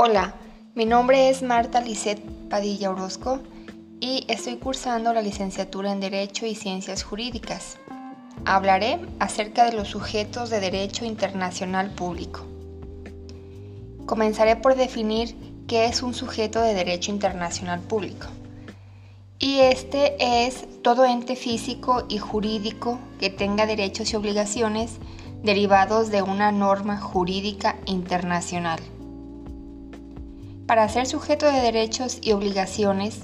Hola, mi nombre es Marta Lisset Padilla Orozco y estoy cursando la licenciatura en Derecho y Ciencias Jurídicas. Hablaré acerca de los sujetos de derecho internacional público. Comenzaré por definir qué es un sujeto de derecho internacional público. Y este es todo ente físico y jurídico que tenga derechos y obligaciones derivados de una norma jurídica internacional. Para ser sujeto de derechos y obligaciones,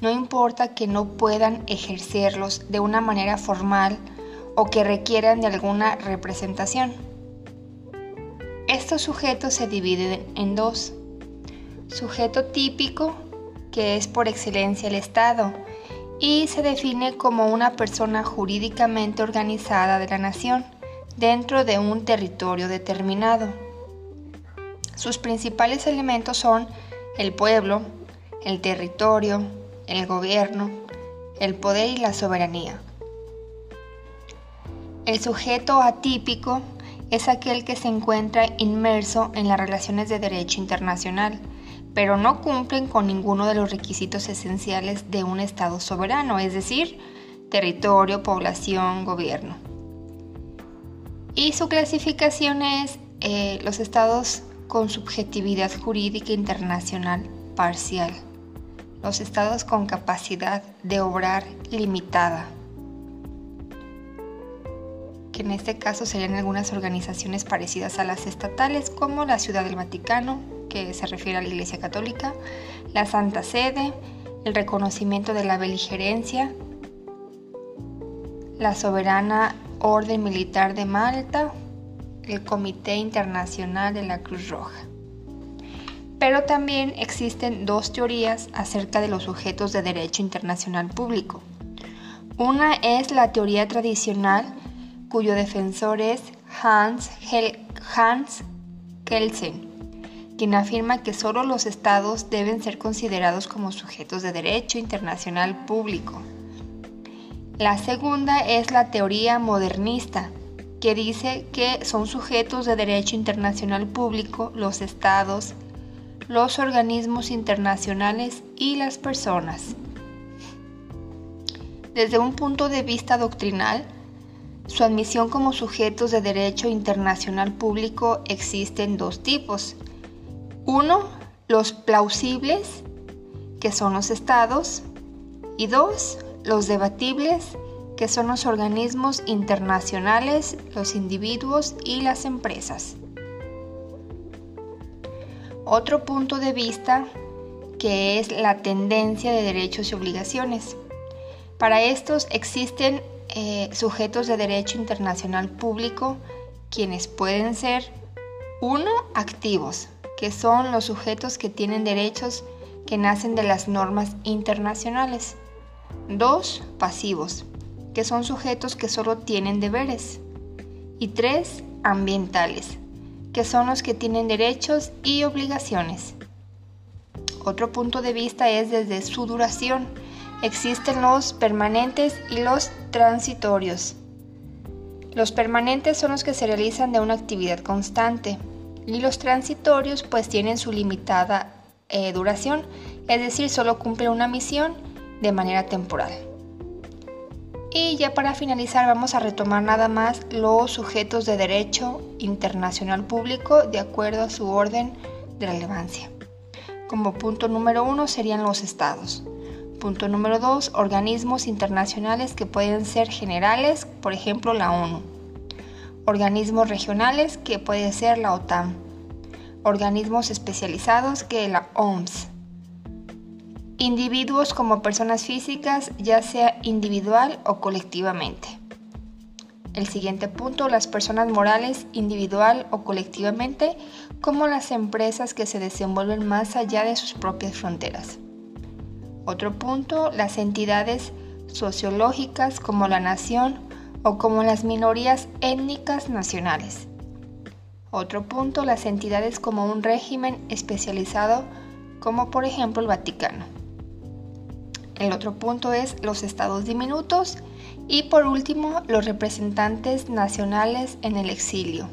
no importa que no puedan ejercerlos de una manera formal o que requieran de alguna representación. Estos sujetos se dividen en dos. Sujeto típico, que es por excelencia el Estado, y se define como una persona jurídicamente organizada de la nación dentro de un territorio determinado. Sus principales elementos son el pueblo, el territorio, el gobierno, el poder y la soberanía. El sujeto atípico es aquel que se encuentra inmerso en las relaciones de derecho internacional, pero no cumplen con ninguno de los requisitos esenciales de un Estado soberano, es decir, territorio, población, gobierno. Y su clasificación es eh, los estados con subjetividad jurídica internacional parcial. Los estados con capacidad de obrar limitada, que en este caso serían algunas organizaciones parecidas a las estatales como la Ciudad del Vaticano, que se refiere a la Iglesia Católica, la Santa Sede, el reconocimiento de la beligerencia, la Soberana Orden Militar de Malta, el Comité Internacional de la Cruz Roja. Pero también existen dos teorías acerca de los sujetos de derecho internacional público. Una es la teoría tradicional, cuyo defensor es Hans, Hans Kelsen, quien afirma que solo los estados deben ser considerados como sujetos de derecho internacional público. La segunda es la teoría modernista, que dice que son sujetos de derecho internacional público los estados, los organismos internacionales y las personas. Desde un punto de vista doctrinal, su admisión como sujetos de derecho internacional público existen dos tipos. Uno, los plausibles, que son los estados, y dos, los debatibles, que son los organismos internacionales, los individuos y las empresas. Otro punto de vista que es la tendencia de derechos y obligaciones. Para estos existen eh, sujetos de derecho internacional público quienes pueden ser uno activos, que son los sujetos que tienen derechos que nacen de las normas internacionales. Dos pasivos, que son sujetos que solo tienen deberes. Y tres, ambientales, que son los que tienen derechos y obligaciones. Otro punto de vista es desde su duración. Existen los permanentes y los transitorios. Los permanentes son los que se realizan de una actividad constante y los transitorios pues tienen su limitada eh, duración, es decir, solo cumplen una misión de manera temporal. Y ya para finalizar vamos a retomar nada más los sujetos de derecho internacional público de acuerdo a su orden de relevancia. Como punto número uno serían los estados. Punto número dos, organismos internacionales que pueden ser generales, por ejemplo la ONU. Organismos regionales que puede ser la OTAN. Organismos especializados que la OMS Individuos como personas físicas, ya sea individual o colectivamente. El siguiente punto, las personas morales, individual o colectivamente, como las empresas que se desenvuelven más allá de sus propias fronteras. Otro punto, las entidades sociológicas como la nación o como las minorías étnicas nacionales. Otro punto, las entidades como un régimen especializado como por ejemplo el Vaticano. El otro punto es los estados diminutos y por último los representantes nacionales en el exilio.